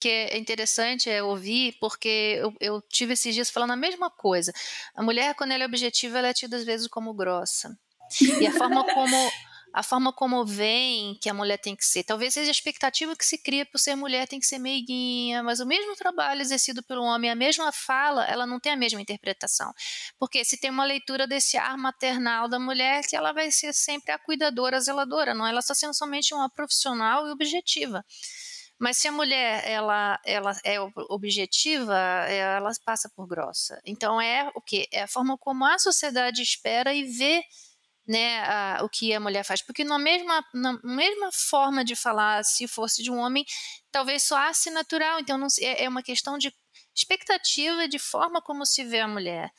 que é interessante, é ouvir, porque eu eu tive esses dias falando a mesma coisa. A mulher quando ela é objetiva, ela é tida às vezes como grossa. E a forma como a forma como veem que a mulher tem que ser, talvez seja a expectativa que se cria por ser mulher tem que ser meiguinha, mas o mesmo trabalho exercido pelo homem, a mesma fala, ela não tem a mesma interpretação. Porque se tem uma leitura desse ar maternal da mulher, que ela vai ser sempre a cuidadora, a zeladora, não, ela está sendo somente uma profissional e objetiva. Mas se a mulher ela, ela é objetiva, ela passa por grossa. Então é o que? É a forma como a sociedade espera e vê né, a, o que a mulher faz. Porque na mesma, na mesma forma de falar, se fosse de um homem, talvez soasse natural. Então não, é, é uma questão de expectativa de forma como se vê a mulher.